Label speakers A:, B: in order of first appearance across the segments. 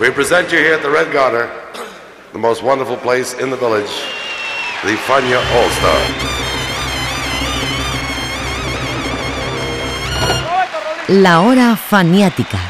A: We present you here at the Red Garter, the most wonderful place in the village, the Fania All Star.
B: La hora faniática.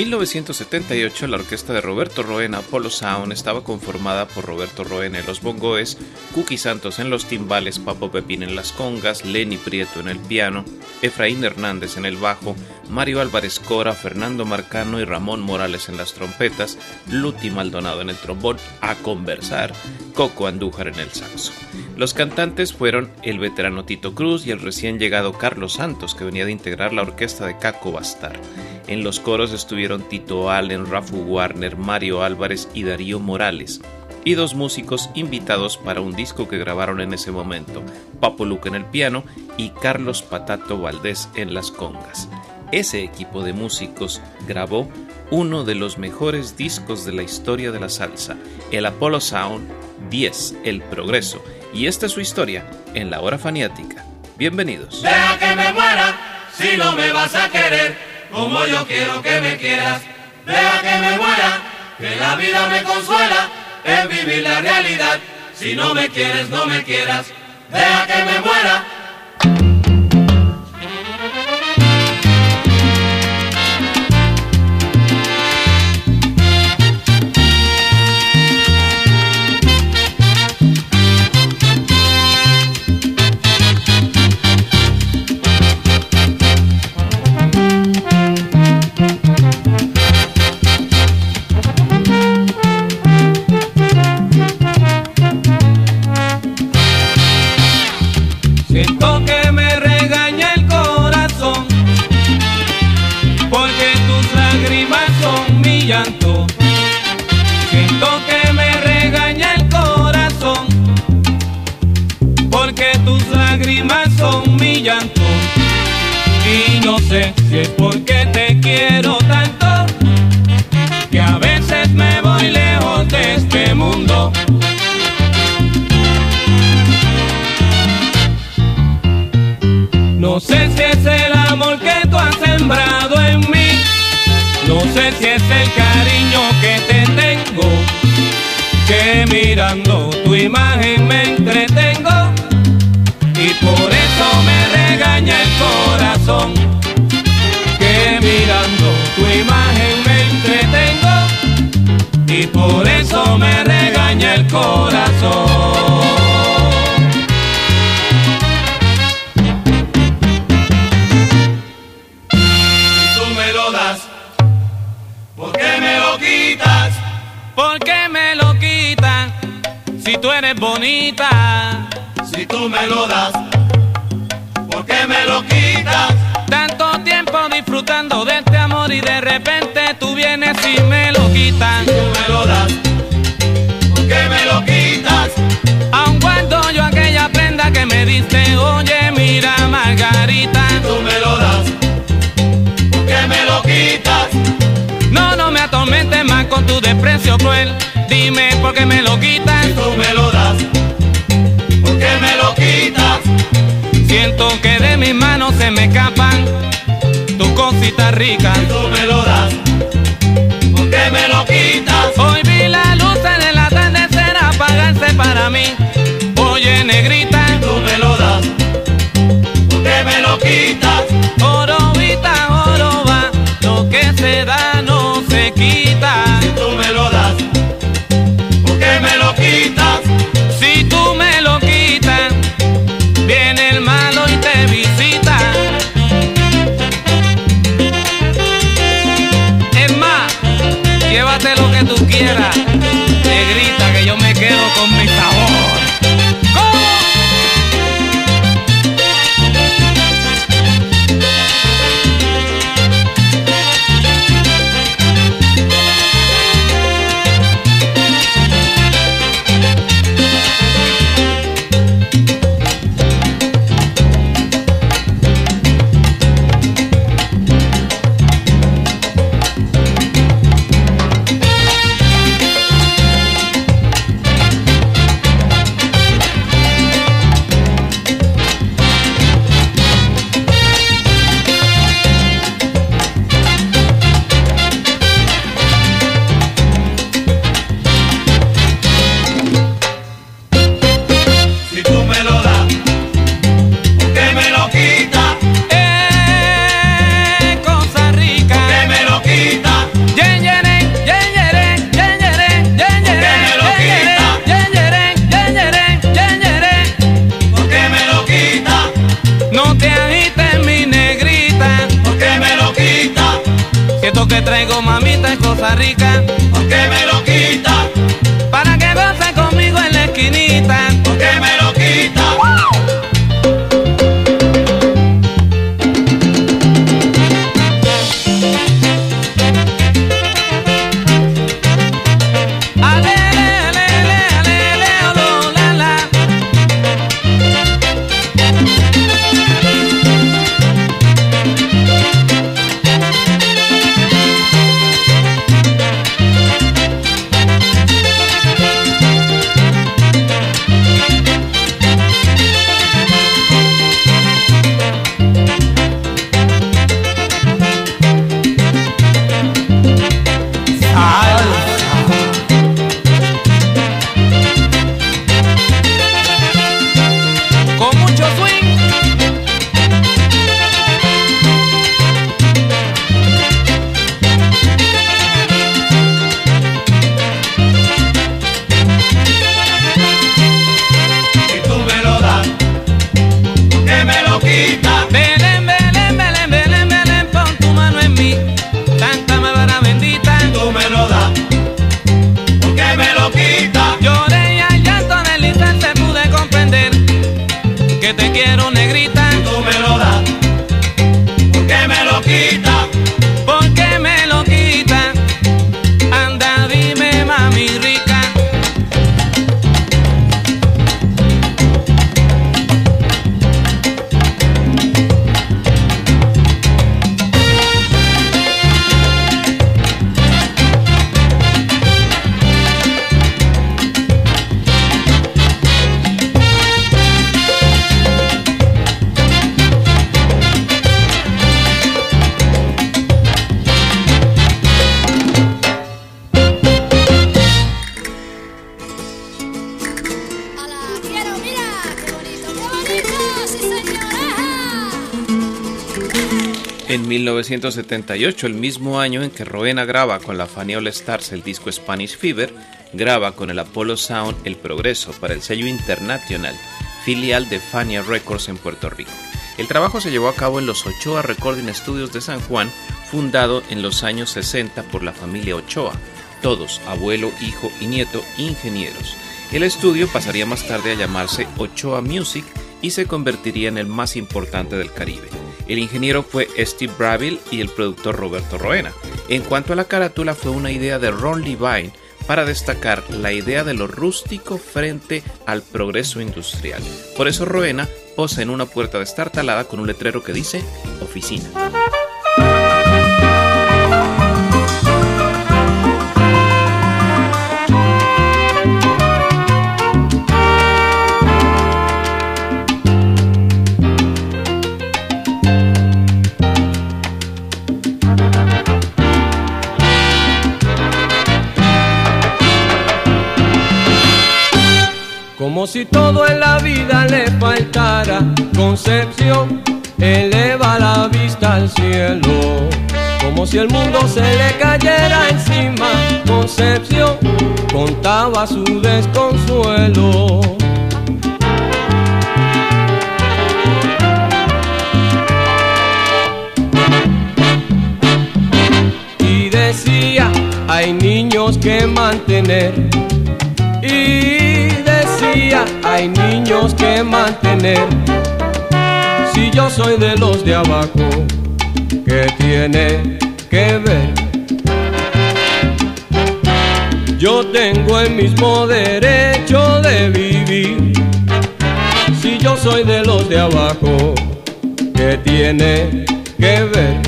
C: 1978 la orquesta de Roberto Roena, Apollo Sound, estaba conformada por Roberto Roena en los bongoes, Cookie Santos en los timbales, Papo Pepín en las congas, Lenny Prieto en el piano, Efraín Hernández en el bajo, Mario Álvarez Cora, Fernando Marcano y Ramón Morales en las trompetas, Luti Maldonado en el trombón, a conversar, Coco Andújar en el saxo. Los cantantes fueron el veterano Tito Cruz y el recién llegado Carlos Santos, que venía de integrar la orquesta de Caco Bastar. En los coros estuvieron Tito Allen, Rafu Warner, Mario Álvarez y Darío Morales, y dos músicos invitados para un disco que grabaron en ese momento, Papo Luca en el piano y Carlos Patato Valdés en las congas. Ese equipo de músicos grabó uno de los mejores discos de la historia de la salsa, el Apollo Sound 10, El Progreso, y esta es su historia en la hora faniática. Bienvenidos.
D: Como yo quiero que me quieras. Deja que me muera, que la vida me consuela en vivir la realidad. Si no me quieres, no me quieras. Deja que me muera. quitas? ¿Por qué me lo quitan? Si tú eres bonita.
E: Si tú me lo das, ¿por qué me lo quitas?
D: Tanto tiempo disfrutando de este amor y de repente tú vienes y me lo quitan. Si
E: tú me lo das, ¿por qué me lo quitas?
D: Aun cuando yo aquella prenda que me diste, oye, mira, Margarita.
E: Si tú me lo das, ¿por qué me lo quitas?
D: No, me atormentes más con tu desprecio cruel. Dime por qué me lo quitas. Si
E: tú me lo das, ¿por qué me lo quitas?
D: Siento que de mis manos se me escapan tus cositas ricas.
E: Si tú me lo das, ¿por qué me lo quitas?
C: Hoy vi la luz en
D: el atardecer apagarse para mí. Oye, negrita, si
E: tú me lo das, ¿por qué me lo quitas?
C: 1978, el mismo año en que Roena graba con la Fania All Stars el disco Spanish Fever, graba con el Apollo Sound El Progreso para el sello internacional, filial de Fania Records en Puerto Rico. El trabajo se llevó a cabo en los Ochoa Recording Studios de San Juan, fundado en los años 60 por la familia Ochoa, todos, abuelo, hijo y nieto, ingenieros. El estudio pasaría más tarde a llamarse Ochoa Music y se convertiría en el más importante del Caribe. El ingeniero fue Steve Braville y el productor Roberto Roena. En cuanto a la carátula, fue una idea de Ron Levine para destacar la idea de lo rústico frente al progreso industrial. Por eso Roena posa en una puerta destartalada con un letrero que dice oficina.
F: Como si todo en la vida le faltara concepción, eleva la vista al cielo. Como si el mundo se le cayera encima, concepción contaba su desconsuelo. Y decía, hay niños que mantener. Hay niños que mantener. Si yo soy de los de abajo, ¿qué tiene que ver? Yo tengo el mismo derecho de vivir. Si yo soy de los de abajo, ¿qué tiene que ver?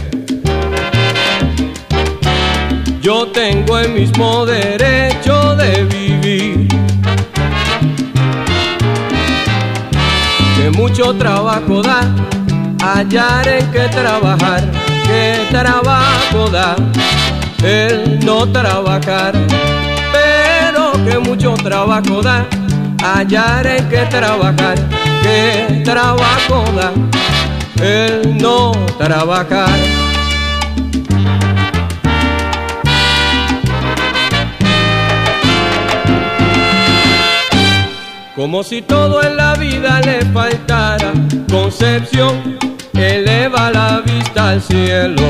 F: Yo tengo el mismo derecho de vivir. Mucho trabajo da hallar en que trabajar, que trabajo da el no trabajar, pero que mucho trabajo da hallar en que trabajar, que trabajo da el no trabajar. Como si todo en la vida le faltara concepción, eleva la vista al cielo.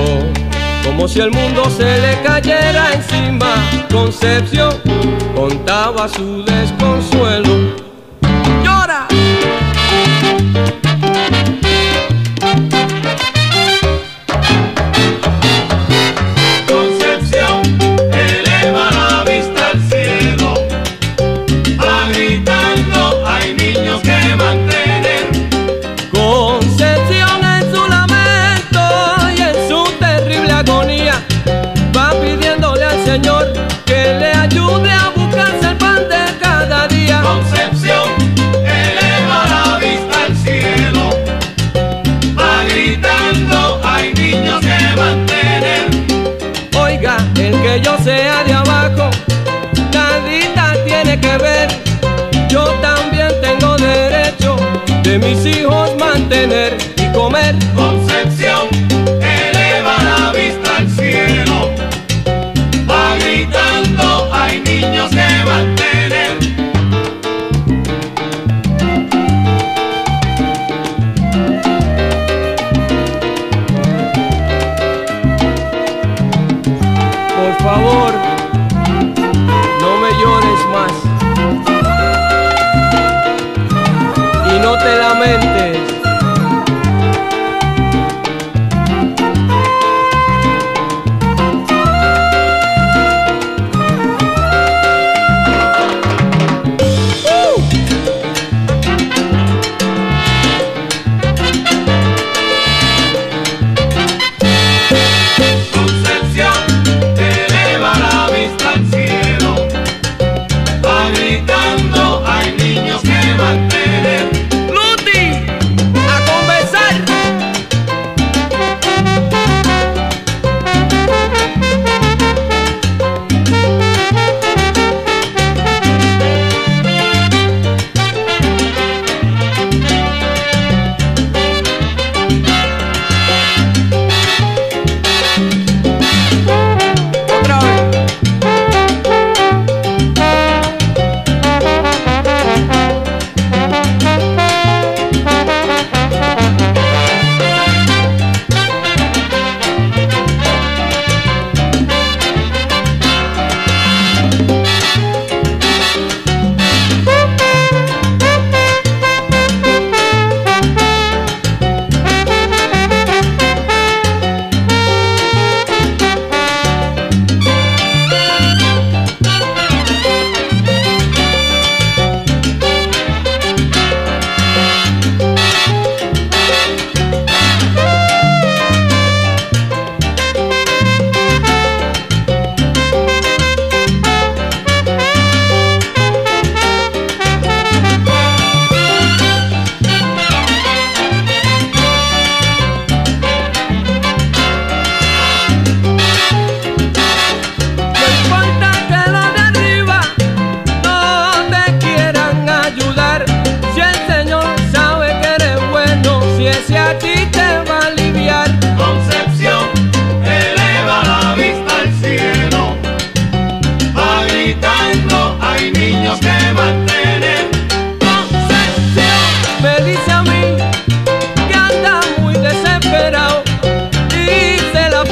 F: como si el mundo se le cayera encima. Concepción contaba su desconsuelo. ¡Llora! Comer.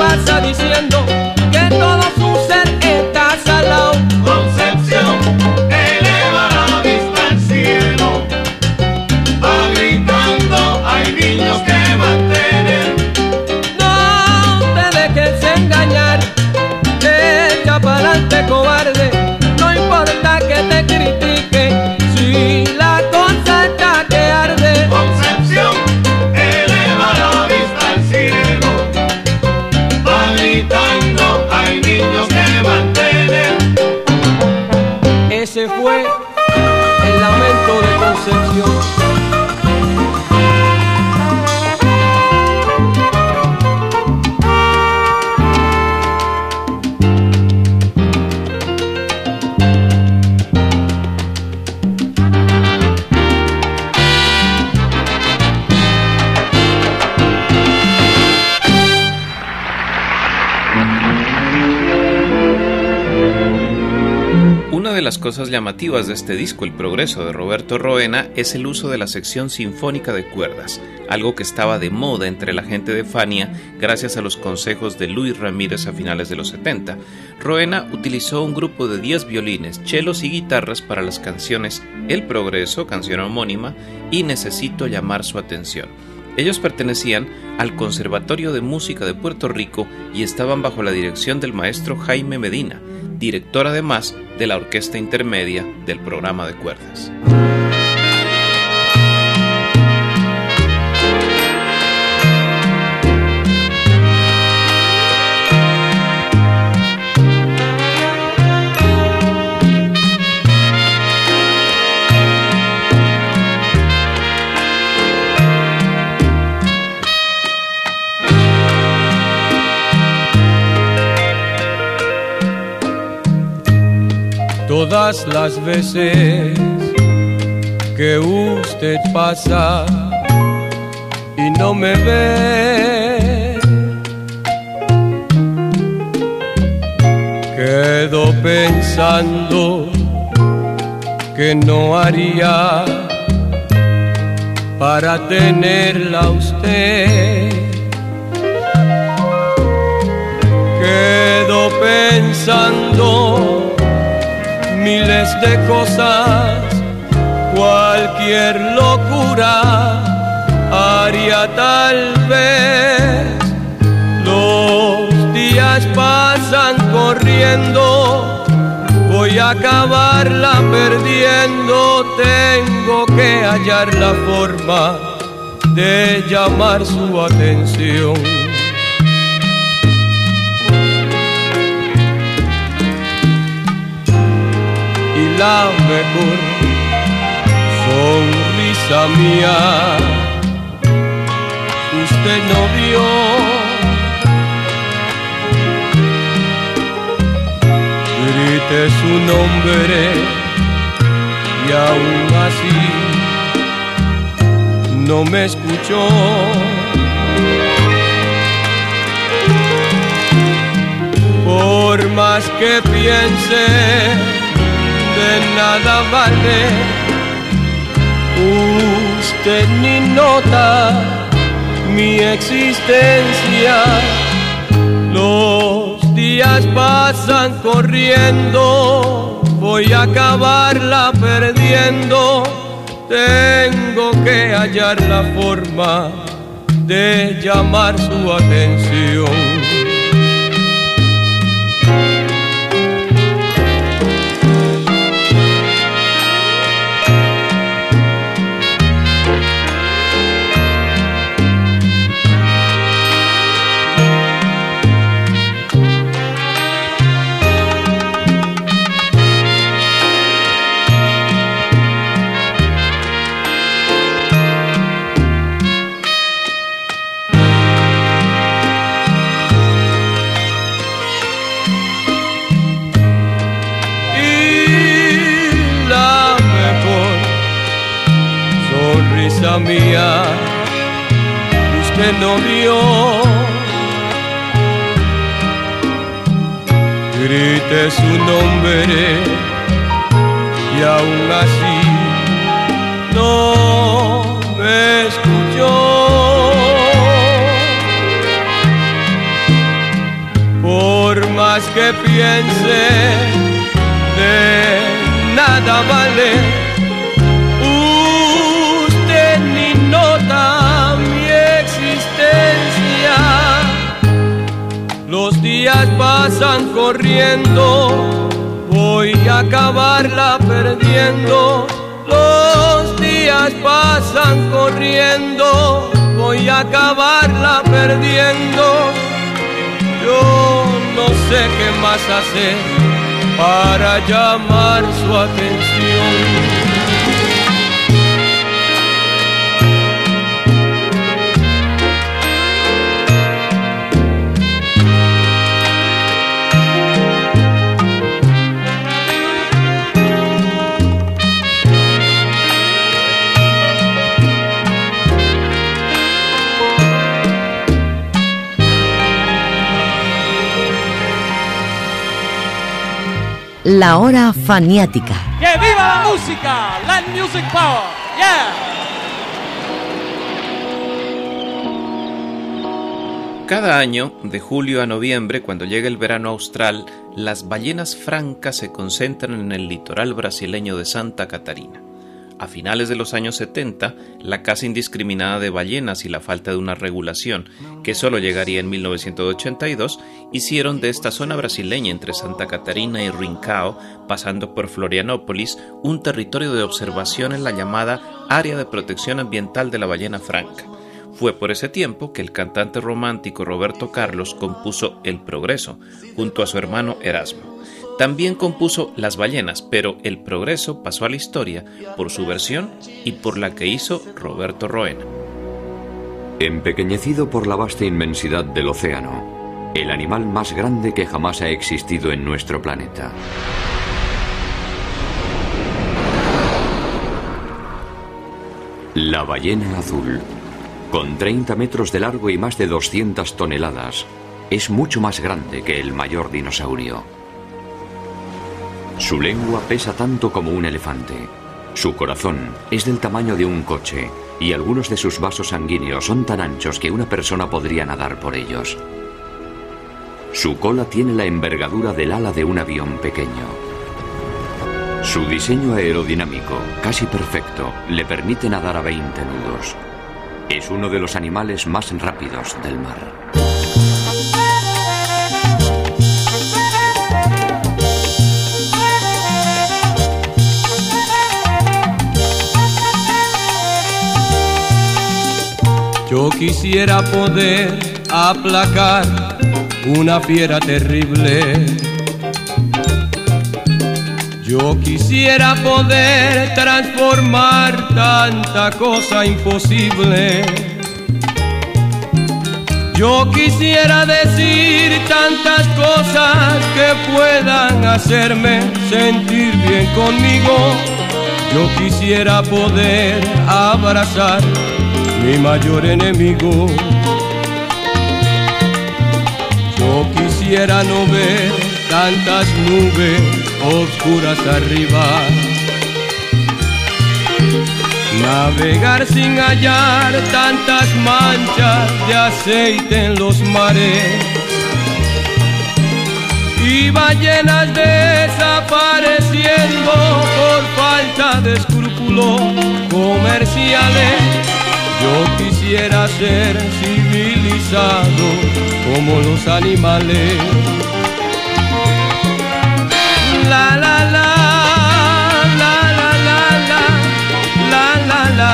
E: Time.
C: Llamativas de este disco, El Progreso de Roberto Roena, es el uso de la sección sinfónica de cuerdas, algo que estaba de moda entre la gente de Fania gracias a los consejos de Luis Ramírez a finales de los 70. Roena utilizó un grupo de 10 violines, chelos y guitarras para las canciones El Progreso, canción homónima, y Necesito llamar su atención. Ellos pertenecían al Conservatorio de Música de Puerto Rico y estaban bajo la dirección del maestro Jaime Medina, director además de la orquesta intermedia del programa de cuerdas.
F: Todas las veces que usted pasa y no me ve. Quedo pensando que no haría para tenerla usted. Quedo pensando miles de cosas, cualquier locura haría tal vez. Los días pasan corriendo, voy a acabarla perdiendo, tengo que hallar la forma de llamar su atención. La mejor sonrisa mía. Usted no vio grite su nombre y aún así no me escuchó. Por más que piense nada vale. Usted ni nota mi existencia. Los días pasan corriendo, voy a acabarla perdiendo. Tengo que hallar la forma de llamar su atención. Mía, usted no vio. Grite su nombre y aún así no me escuchó. Por más que piense, de nada vale días pasan corriendo, voy a acabarla perdiendo. Los días pasan corriendo, voy a acabarla perdiendo. Yo no sé qué más hacer para llamar su atención.
B: La hora faniática.
G: ¡Que viva la música! Land Music Power. Yeah.
C: Cada año, de julio a noviembre, cuando llega el verano austral, las ballenas francas se concentran en el litoral brasileño de Santa Catarina. A finales de los años 70, la caza indiscriminada de ballenas y la falta de una regulación, que solo llegaría en 1982, hicieron de esta zona brasileña entre Santa Catarina y Rincao, pasando por Florianópolis, un territorio de observación en la llamada Área de Protección Ambiental de la Ballena Franca. Fue por ese tiempo que el cantante romántico Roberto Carlos compuso El Progreso, junto a su hermano Erasmo. También compuso Las ballenas, pero El progreso pasó a la historia por su versión y por la que hizo Roberto Roena.
H: Empequeñecido por la vasta inmensidad del océano, el animal más grande que jamás ha existido en nuestro planeta. La ballena azul, con 30 metros de largo y más de 200 toneladas, es mucho más grande que el mayor dinosaurio. Su lengua pesa tanto como un elefante. Su corazón es del tamaño de un coche y algunos de sus vasos sanguíneos son tan anchos que una persona podría nadar por ellos. Su cola tiene la envergadura del ala de un avión pequeño. Su diseño aerodinámico, casi perfecto, le permite nadar a 20 nudos. Es uno de los animales más rápidos del mar.
F: Yo quisiera poder aplacar una fiera terrible. Yo quisiera poder transformar tanta cosa imposible. Yo quisiera decir tantas cosas que puedan hacerme sentir bien conmigo. Yo quisiera poder abrazar mi mayor enemigo. Yo quisiera no ver tantas nubes oscuras arriba. Navegar sin hallar tantas manchas de aceite en los mares y ballenas desapareciendo por falta de escrúpulos comerciales yo quisiera ser civilizado como los animales. La la la, la la la la, la la la,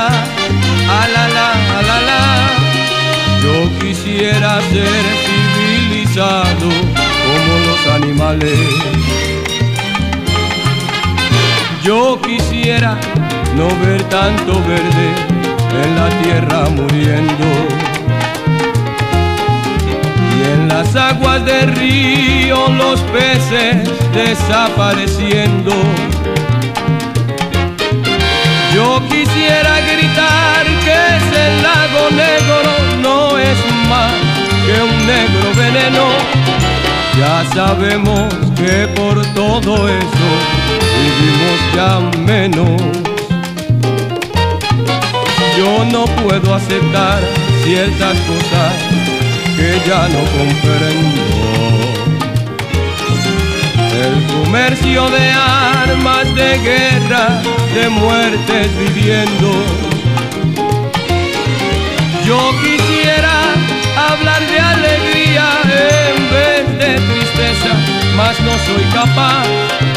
F: la la la. Yo quisiera ser civilizado como los animales. Yo quisiera no ver tanto verde en la tierra muriendo y en las aguas del río los peces desapareciendo. Yo quisiera gritar que ese lago negro no es más que un negro veneno. Ya sabemos que por todo eso vivimos ya menos. Yo no puedo aceptar ciertas cosas que ya no comprendo. El comercio de armas de guerra, de muertes viviendo. Yo quisiera hablar de alegría en vez de tristeza, mas no soy capaz.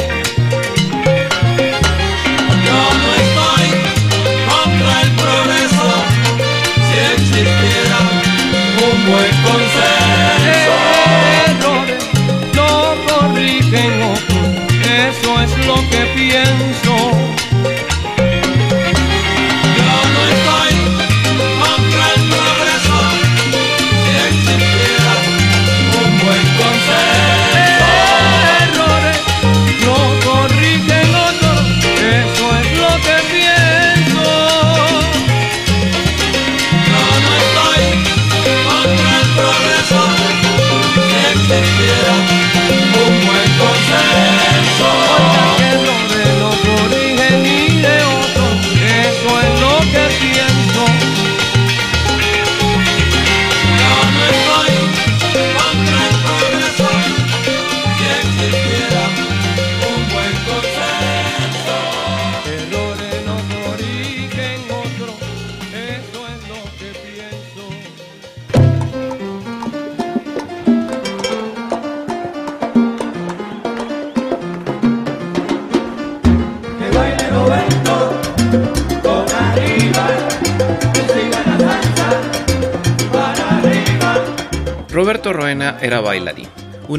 E: consenso. Errores no corrigen, eso es
F: lo que pienso.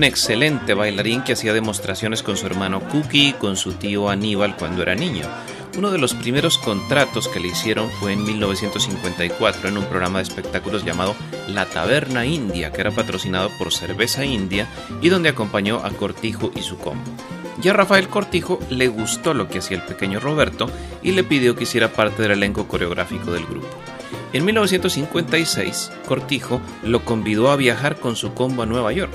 C: Un excelente bailarín que hacía demostraciones con su hermano Cookie y con su tío Aníbal cuando era niño. Uno de los primeros contratos que le hicieron fue en 1954 en un programa de espectáculos llamado La Taberna India, que era patrocinado por Cerveza India y donde acompañó a Cortijo y su combo. Y a Rafael Cortijo le gustó lo que hacía el pequeño Roberto y le pidió que hiciera parte del elenco coreográfico del grupo. En 1956, Cortijo lo convidó a viajar con su combo a Nueva York.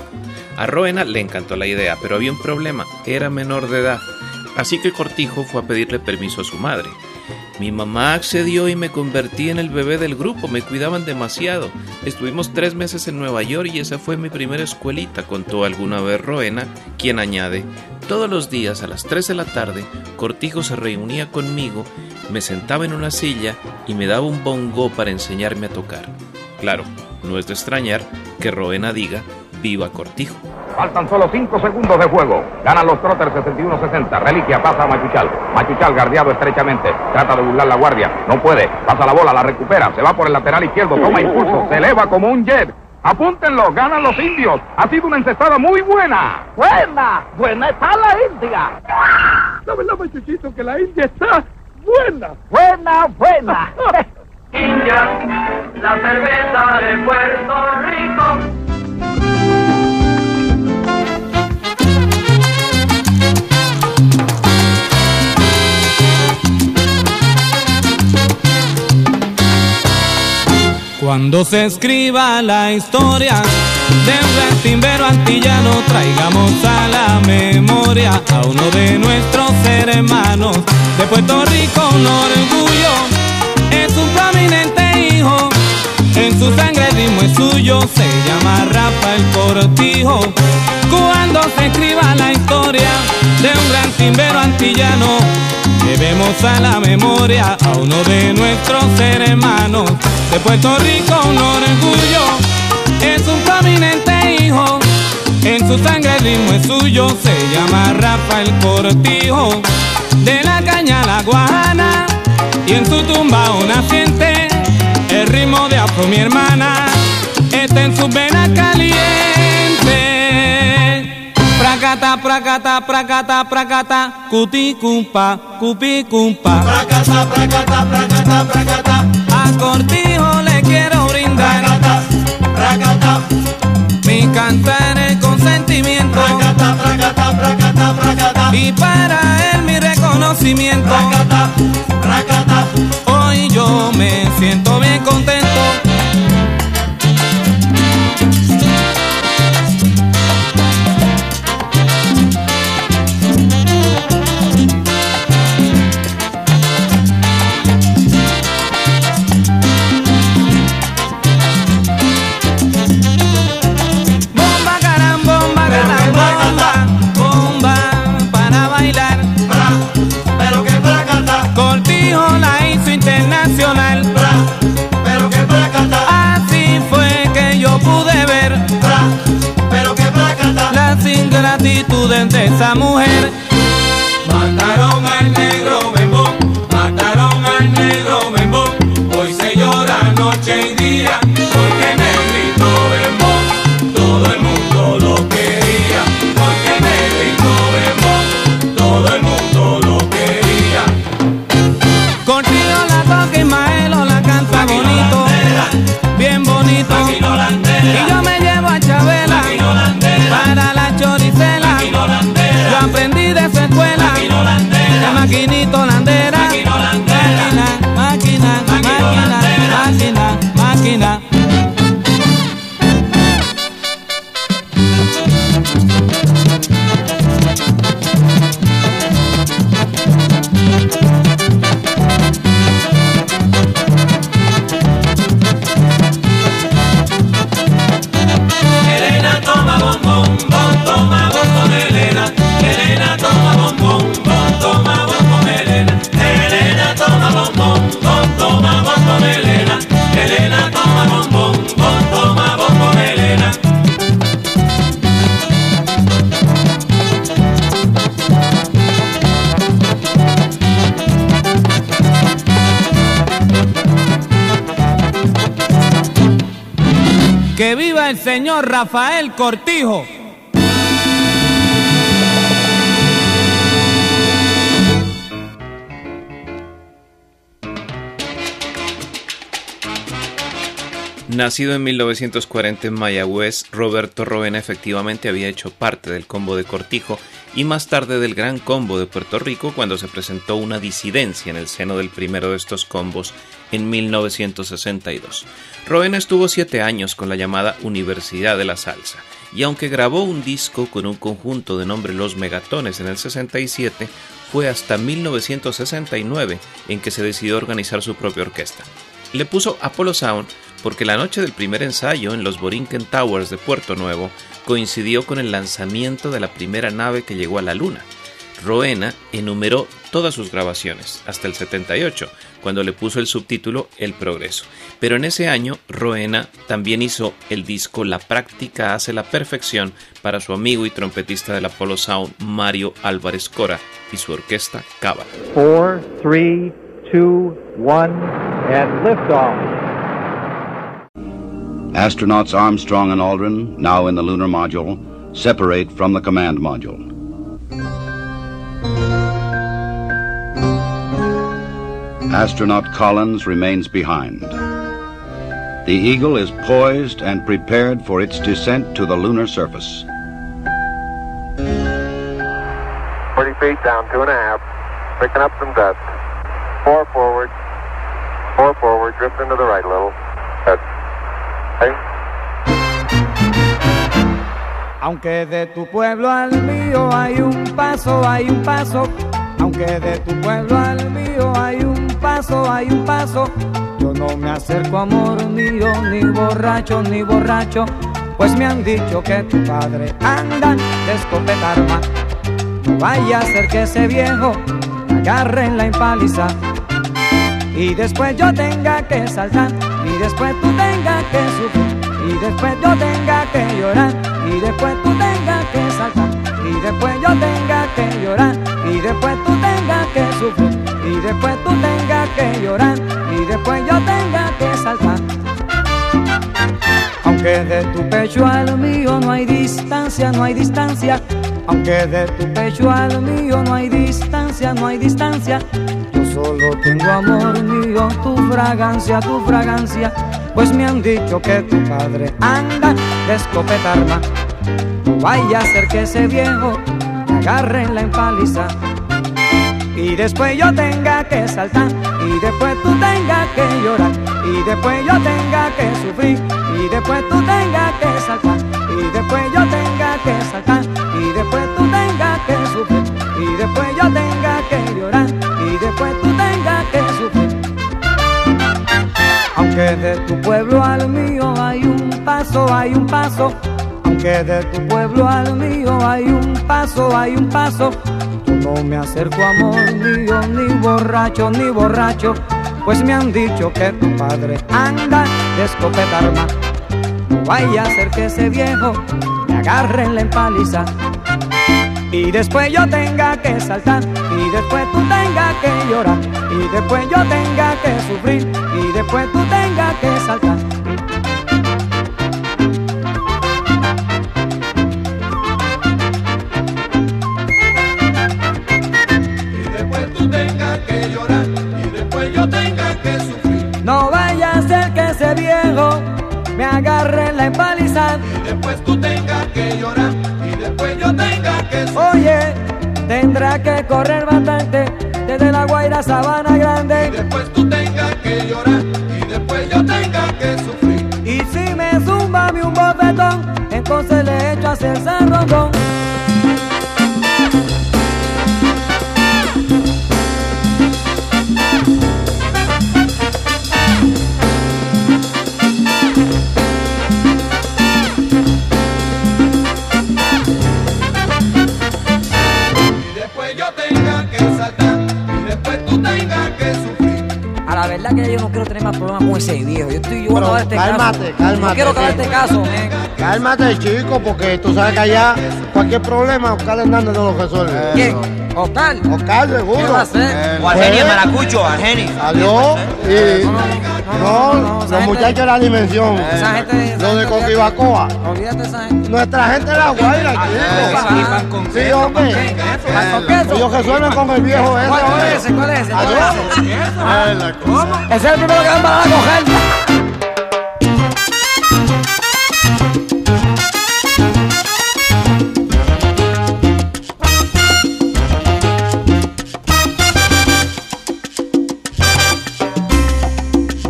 C: A Roena le encantó la idea, pero había un problema, era menor de edad. Así que Cortijo fue a pedirle permiso a su madre. Mi mamá accedió y me convertí en el bebé del grupo, me cuidaban demasiado. Estuvimos tres meses en Nueva York y esa fue mi primera escuelita, contó alguna vez Roena, quien añade, todos los días a las 3 de la tarde, Cortijo se reunía conmigo, me sentaba en una silla y me daba un bongo para enseñarme a tocar. Claro, no es de extrañar que Roena diga, viva Cortijo.
I: Faltan solo 5 segundos de juego. Ganan los Trotters 61-60. Reliquia pasa a Machuchal. Machuchal guardiado estrechamente. Trata de burlar la guardia. No puede. Pasa la bola, la recupera. Se va por el lateral izquierdo. Toma impulso. Se eleva como un jet. Apúntenlo, ganan los indios. Ha sido una encestada muy buena.
J: Buena, buena está la India.
K: La verdad, Machuchito, que la India está buena.
J: Buena, buena.
L: India, la cerveza de Puerto Rico.
D: Cuando se escriba la historia de un timbero antillano, traigamos a la memoria a uno de nuestros hermanos de Puerto Rico, un orgullo, es un prominente hijo, en su sangre el ritmo es suyo, se llama Rafael Cortijo. Cuando se escriba la historia de un gran timbero antillano, llevemos a la memoria a uno de nuestros hermanos. De Puerto Rico, un orgullo, es un prominente hijo, en su sangre el ritmo es suyo, se llama Rafael Cortijo, de la caña la guajana, y en su tumba un naciente, el ritmo de afro mi hermana, está en su vena caliente. Pracata, pracata, pracata, pracata, cuti cumpa, cupi cumpa.
E: Pracata, pracata, pracata, pracata.
D: A Cortijo le quiero brindar.
E: Pracata, pracata.
D: Mi cantar es con sentimiento.
E: Pracata, pracata, pracata, pracata.
D: Y para él mi reconocimiento.
E: Pracata. Que
D: viva el señor Rafael Cortijo.
C: Nacido en 1940 en Mayagüez, Roberto Roena efectivamente había hecho parte del combo de Cortijo y más tarde del Gran Combo de Puerto Rico cuando se presentó una disidencia en el seno del primero de estos combos en 1962. Roena estuvo siete años con la llamada Universidad de la Salsa y aunque grabó un disco con un conjunto de nombre Los Megatones en el 67, fue hasta 1969 en que se decidió organizar su propia orquesta. Le puso Apollo Sound porque la noche del primer ensayo en los Borinquen Towers de Puerto Nuevo coincidió con el lanzamiento de la primera nave que llegó a la Luna. Roena enumeró todas sus grabaciones, hasta el 78, cuando le puso el subtítulo El Progreso. Pero en ese año, Roena también hizo el disco La práctica hace la perfección para su amigo y trompetista del Apollo Sound, Mario Álvarez Cora, y su orquesta Cava.
M: 4, 3, 2, 1, and liftoff.
N: Astronauts Armstrong and Aldrin, now in the lunar module, separate from the command module. Astronaut Collins remains behind. The Eagle is poised and prepared for its descent to the lunar surface.
O: 40 feet down, two and a half. Picking up some dust. Four forward. Four forward. Drifting to the right a little. That's
P: Aunque de tu pueblo al mío hay un paso, hay un paso. Aunque de tu pueblo al mío hay un hay un paso. Yo no me acerco, amor mío, ni borracho, ni borracho. Pues me han dicho que tu padre anda de escopeta arma. No vaya a ser que ese viejo agarre en la empaliza. Y después yo tenga que saltar, y después tú tengas que sufrir y después yo tenga que llorar y después tú tengas que saltar y después yo tenga que llorar y después tú tengas que sufrir y después tú tengas que llorar y después yo tenga que saltar aunque de tu pecho al mío no hay distancia, no hay distancia aunque de tu pecho al mío no hay distancia, no hay distancia yo solo tengo amor mío, tu fragancia, tu fragancia pues me han dicho que tu padre anda de escopeta arma. Vaya a ser que ese viejo agarre la empaliza. Y después yo tenga que saltar, y después tú tengas que llorar, y después yo tenga que sufrir, y después tú tengas que saltar, y después yo tenga que saltar, y después tú tengas que sufrir, y después yo tenga que llorar, y después tú tengas que sufrir. Aunque de tu pueblo al mío hay un paso, hay un paso. Aunque de tu pueblo al mío hay un paso, hay un paso. No me acerco, amor mío, ni borracho, ni borracho. Pues me han dicho que tu padre anda de escopeta arma. No vaya a ser que ese viejo me agarre en la empaliza. Y después yo tenga que saltar, y después tú tengas que llorar, y después yo tenga que sufrir, y después tú tengas que saltar. Agarre la empaliza.
E: Y después tú tengas que llorar, y después yo tenga que sufrir.
P: Oye, tendrá que correr bastante desde la Guaira Sabana Grande.
E: Y después tú tengas
Q: verdad que yo no quiero tener más problemas con ese viejo. Yo estoy yo a este
R: cálmate,
Q: caso.
R: cálmate,
Q: No quiero acabar este caso, men.
R: Cálmate, chico, porque tú sabes que allá cualquier problema, Oscar Hernández no lo resuelve.
Q: ¿Quién? Oscar.
R: Oscar, seguro.
Q: ¿Qué va a hacer?
R: Eh,
Q: O Argenis,
R: pues,
Q: Maracucho, Argenis.
R: Salió y. No, los muchachos de la dimensión.
Q: Esa gente-
R: Los de Coquibacoa. Nuestra gente de la Guaira, chico. Sí, hombre. Ellos que suenan con el viejo ese.
Q: ¿Cuál es ese? ¿Cuál es ese? ¿Cuál
R: Adiós.
Q: es ese?
R: ¿Cómo?
Q: Ese es el primero que van para la coger.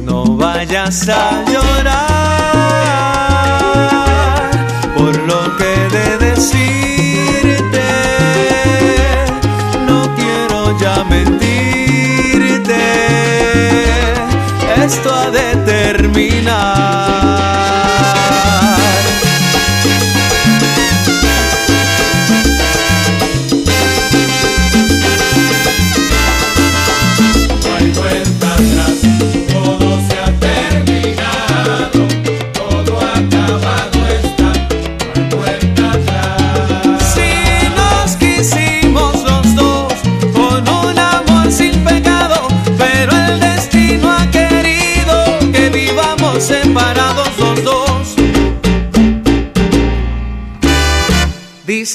S: No vayas a llorar por lo que de decirte. No quiero ya mentirte. Esto ha de terminar.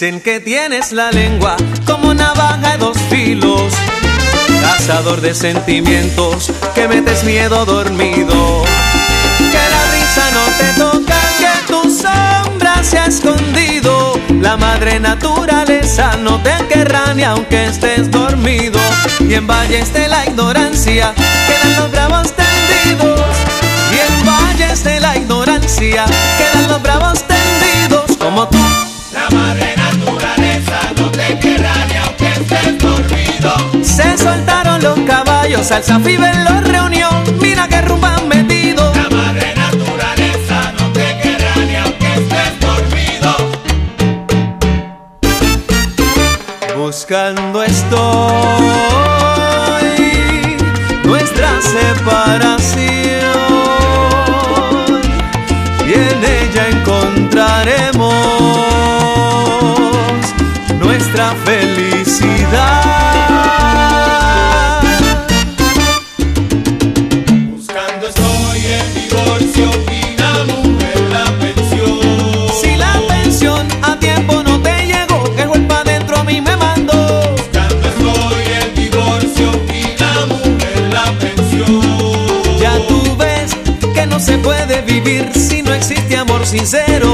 S: Dicen que tienes la lengua como navaja de dos filos, cazador de sentimientos que metes miedo dormido. Que la risa no te toca, que tu sombra se ha escondido. La madre naturaleza no te querrá ni aunque estés dormido. Y en valles de la ignorancia quedan los bravos tendidos. Y en valles de la ignorancia quedan los bravos tendidos como tú.
E: La madre
S: al Zafiben los reunió. Mira que rumba han metido.
E: La madre naturaleza no te querrá ni aunque estés dormido.
S: Buscando estoy nuestra separación y en ella encontraremos nuestra felicidad. Si no existe amor sincero.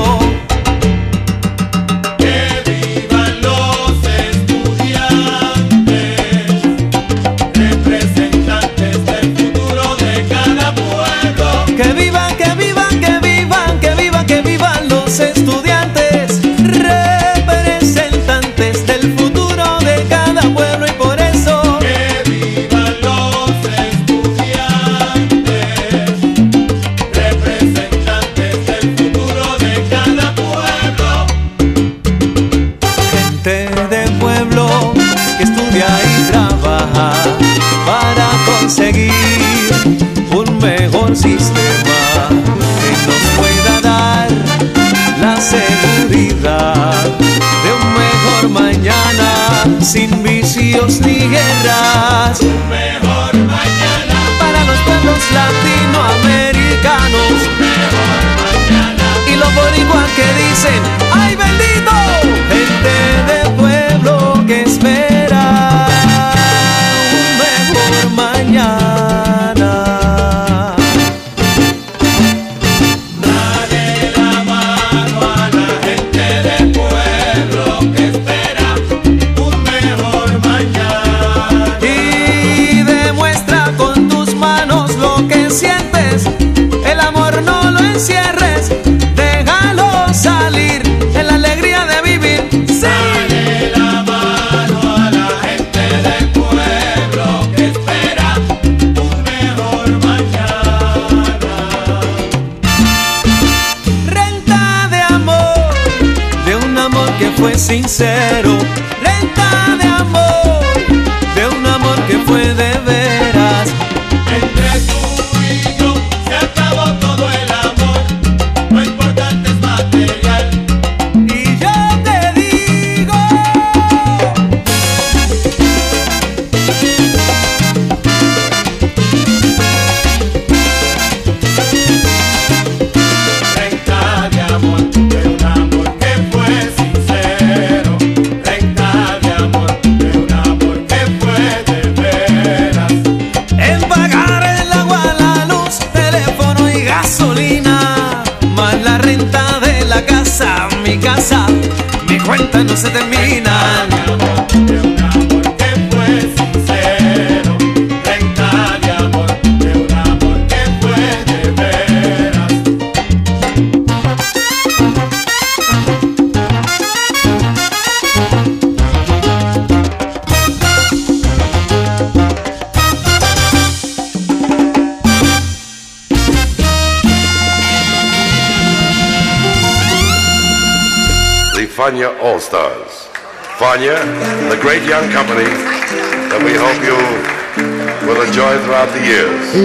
S: Sin vicios ni guerras.
E: Un mejor mañana,
S: para los pueblos latinoamericanos
E: mejor mañana.
S: y los boricuas que dicen ¡Ay bendito!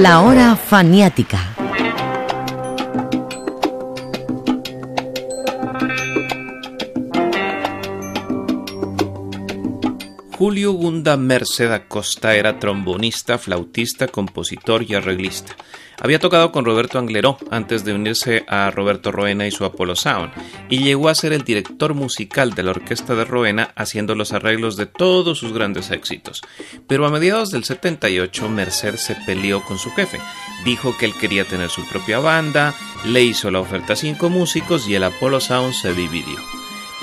E: La
B: hora faniática.
C: Julio Gunda Merced Acosta era trombonista, flautista, compositor y arreglista. Había tocado con Roberto Angleró antes de unirse a Roberto Roena y su Apollo Sound, y llegó a ser el director musical de la orquesta de Roena haciendo los arreglos de todos sus grandes éxitos. Pero a mediados del 78 Merced se peleó con su jefe, dijo que él quería tener su propia banda, le hizo la oferta a cinco músicos y el Apollo Sound se dividió.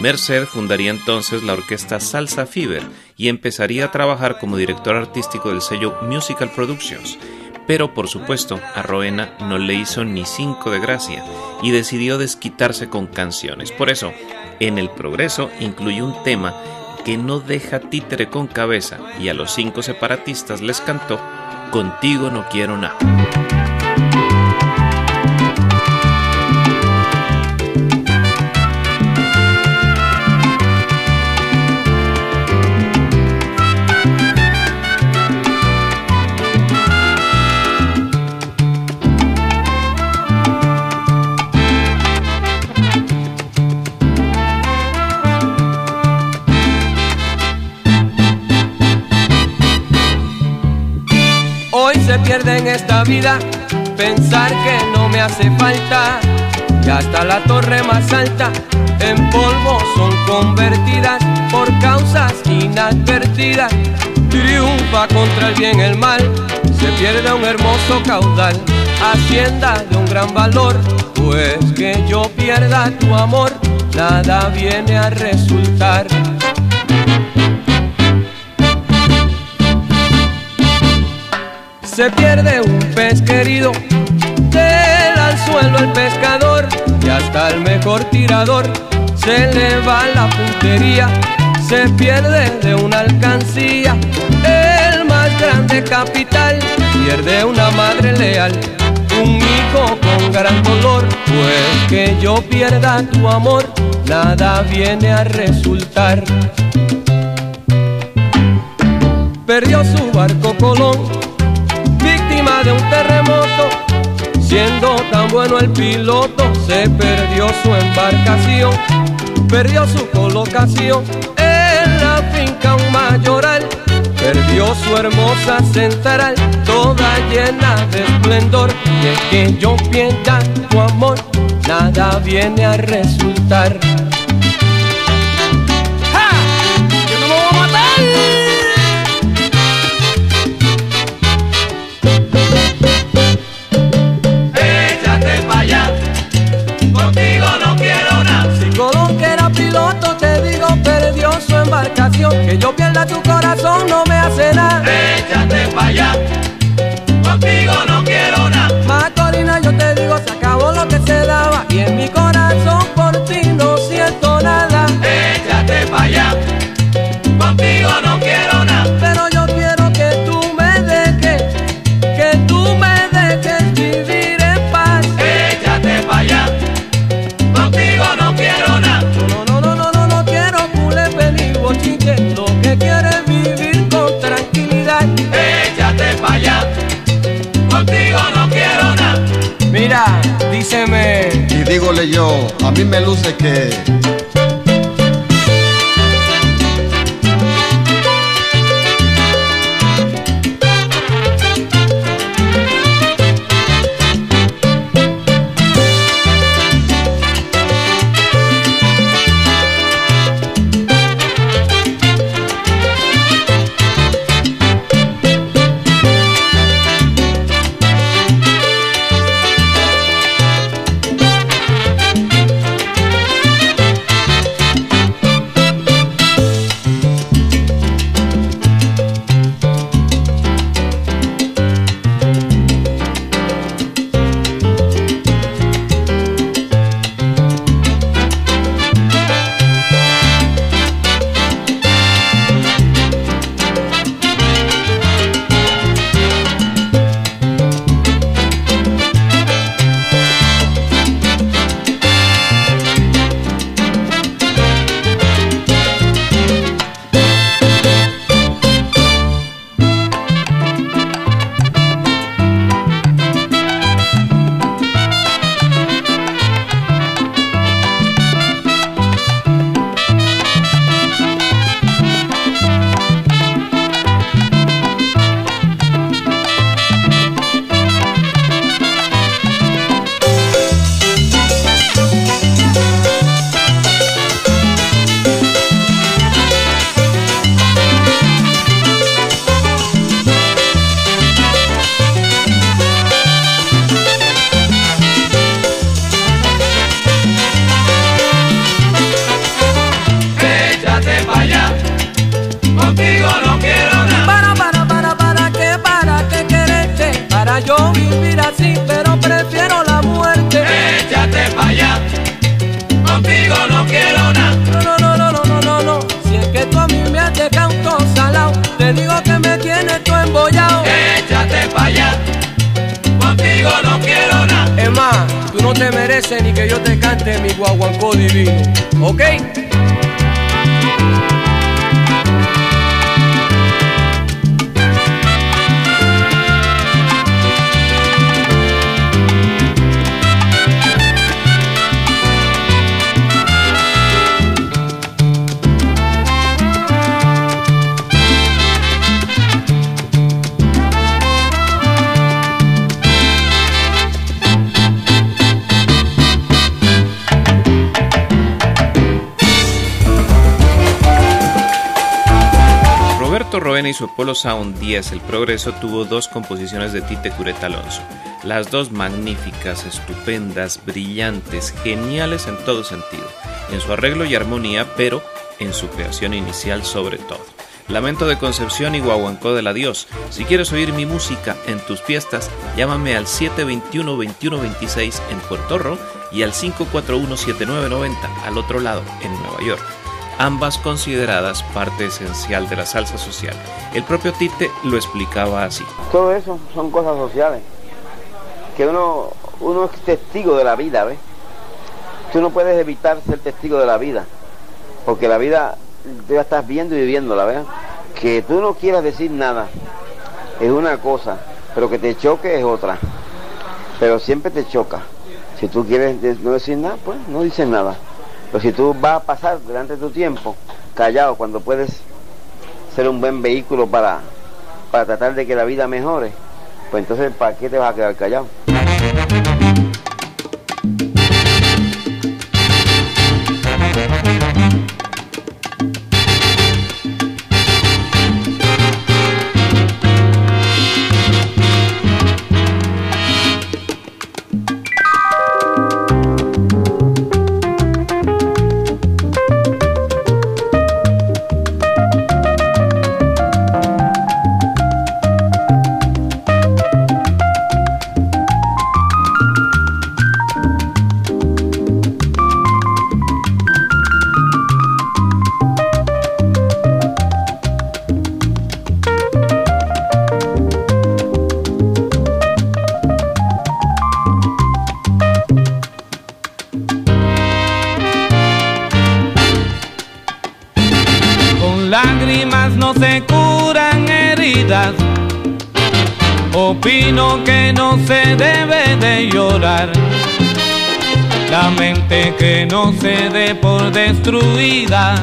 C: Merced fundaría entonces la orquesta Salsa Fever y empezaría a trabajar como director artístico del sello Musical Productions. Pero por supuesto, a Roena no le hizo ni cinco de gracia y decidió desquitarse con canciones. Por eso, en el progreso incluye un tema que no deja títere con cabeza y a los cinco separatistas les cantó Contigo no quiero nada.
F: Pierde en esta vida pensar que no me hace falta. Y hasta la torre más alta en polvo son convertidas por causas inadvertidas. Triunfa contra el bien el mal, se pierde un hermoso caudal, hacienda de un gran valor. Pues que yo pierda tu amor, nada viene a resultar. Se pierde un pez querido del al suelo el pescador y hasta el mejor tirador se le va la puntería. Se pierde de una alcancía el más grande capital, pierde una madre leal, un hijo con gran dolor, pues que yo pierda tu amor, nada viene a resultar. Perdió su barco Colón de un terremoto. Siendo tan bueno el piloto, se perdió su embarcación, perdió su colocación en la finca un mayoral, perdió su hermosa central, toda llena de esplendor. Y es que yo pierda tu amor, nada viene a resultar. Que yo pierda tu corazón no me hace nada.
E: Échate pa' allá, contigo no quiero nada.
F: Y dígole yo, a mí me luce que quisiera yo vivir así, pero prefiero la muerte.
E: Échate para allá, contigo no quiero nada.
F: No, no, no,
E: no, no, no, no, no. si es
F: que tú a mí me has dejado todo salado, te digo que me tienes tú embollado.
E: Échate para allá, contigo no quiero nada.
R: Es más, tú no te
F: mereces ni que yo te cante mi guaguancó divino, ¿ok?
C: Y su Apollo Sound 10 El Progreso tuvo dos composiciones de Tite Cureta Alonso, las dos magníficas, estupendas, brillantes, geniales en todo sentido, en su arreglo y armonía, pero en su creación inicial sobre todo. Lamento de Concepción y Guaguancó del Adiós. Si quieres oír mi música en tus fiestas, llámame al 721-2126 en Puerto Rico y al 541-7990 al otro lado, en Nueva York ambas consideradas parte esencial de la salsa social. El propio Tite lo explicaba así.
T: Todo eso son cosas sociales, que uno, uno es testigo de la vida, ¿ves? Tú no puedes evitar ser testigo de la vida, porque la vida tú ya estás viendo y viviéndola, ¿ves? Que tú no quieras decir nada es una cosa, pero que te choque es otra. Pero siempre te choca. Si tú quieres no decir nada, pues no dices nada. Pero si tú vas a pasar delante de tu tiempo callado cuando puedes ser un buen vehículo para, para tratar de que la vida mejore, pues entonces ¿para qué te vas a quedar callado?
D: No se dé por destruida.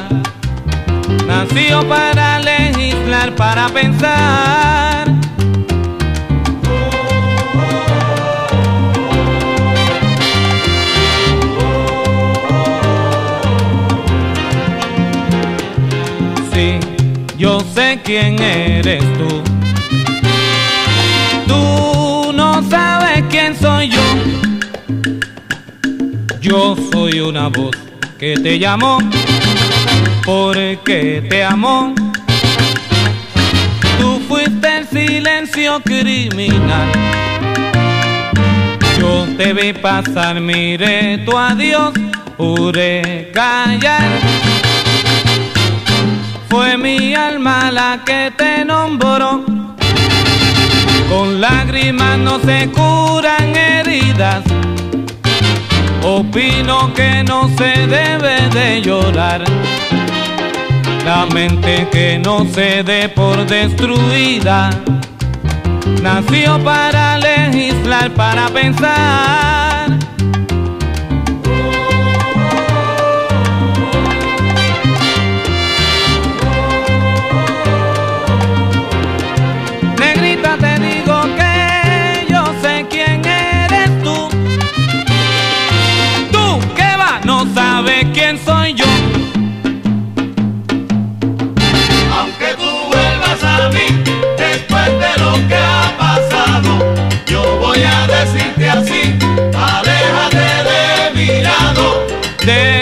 D: Nació para legislar, para pensar. Sí, yo sé quién eres. Tú Soy una voz que te llamó porque te amó. Tú fuiste el silencio criminal. Yo te vi pasar, miré tu adiós, juré callar. Fue mi alma la que te nombró. Con lágrimas no se curan heridas. Opino que no se debe de llorar. La mente que no se dé por destruida. Nació para legislar, para pensar.
E: Voy a decirte así, aléjate de mi lado.
D: De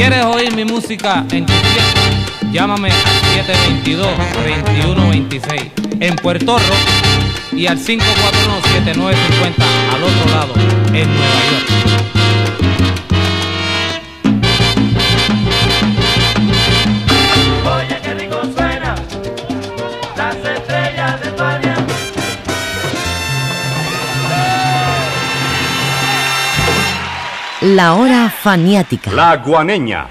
D: quieres oír mi música en tu tiempo, llámame al 722-2126 en Puerto Rico y al 541-7950 al otro lado en Nueva York.
B: La hora faniática.
U: La guaneña.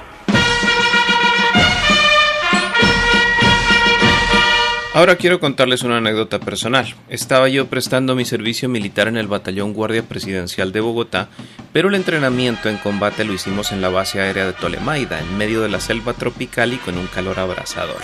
C: Ahora quiero contarles una anécdota personal. Estaba yo prestando mi servicio militar en el Batallón Guardia Presidencial de Bogotá, pero el entrenamiento en combate lo hicimos en la base aérea de Tolemaida, en medio de la selva tropical y con un calor abrasador.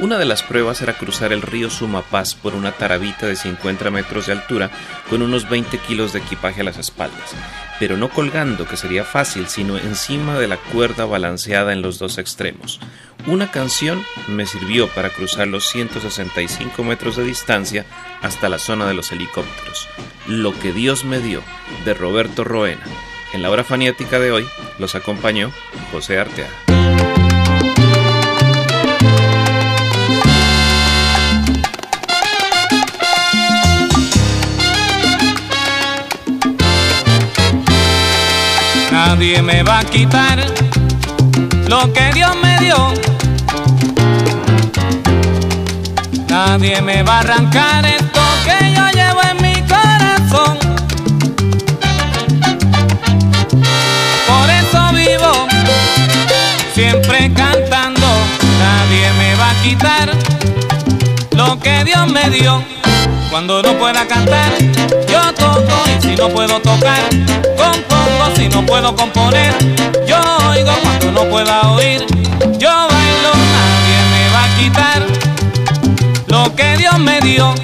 C: Una de las pruebas era cruzar el río Sumapaz por una tarabita de 50 metros de altura con unos 20 kilos de equipaje a las espaldas, pero no colgando, que sería fácil, sino encima de la cuerda balanceada en los dos extremos. Una canción me sirvió para cruzar los 165 metros de distancia hasta la zona de los helicópteros. Lo que Dios me dio, de Roberto Roena. En la hora faniática de hoy los acompañó José Arteaga.
D: Nadie me va a quitar lo que Dios me dio. Nadie me va a arrancar esto que yo llevo en mi corazón. Por eso vivo siempre cantando. Nadie me va a quitar lo que Dios me dio. Cuando no pueda cantar, yo toco y si no puedo tocar, compongo si no puedo componer. Yo oigo cuando no pueda oír, yo bailo, nadie me va a quitar lo que Dios me dio.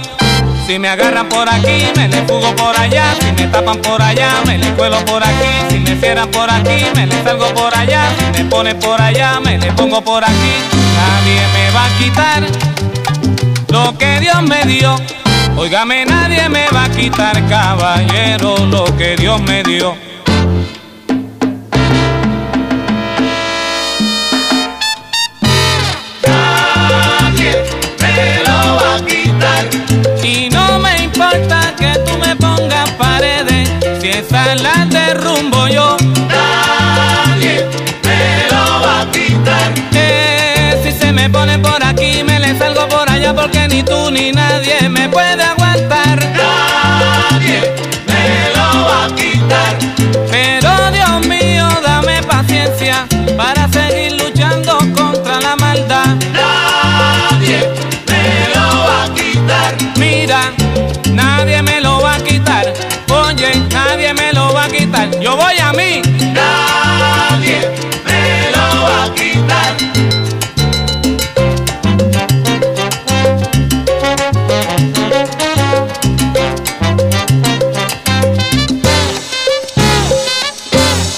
D: Si me agarran por aquí, me le fugo por allá. Si me tapan por allá, me le cuelo por aquí. Si me cierran por aquí, me le salgo por allá. Si me pone por allá, me le pongo por aquí. Nadie me va a quitar lo que Dios me dio. Óigame, nadie me va a quitar, caballero, lo que Dios me dio.
E: Nadie me lo va a quitar.
D: Y no me importa que tú me pongas paredes, si esa la derrumbo yo.
E: Nadie me lo va a quitar.
D: Eh, si se me pone por aquí, me le salgo por allá, porque ni tú ni nadie para seguir luchando contra la maldad.
E: Nadie me lo va a quitar.
D: Mira, nadie me lo va a quitar. Oye, nadie me lo va a quitar. Yo voy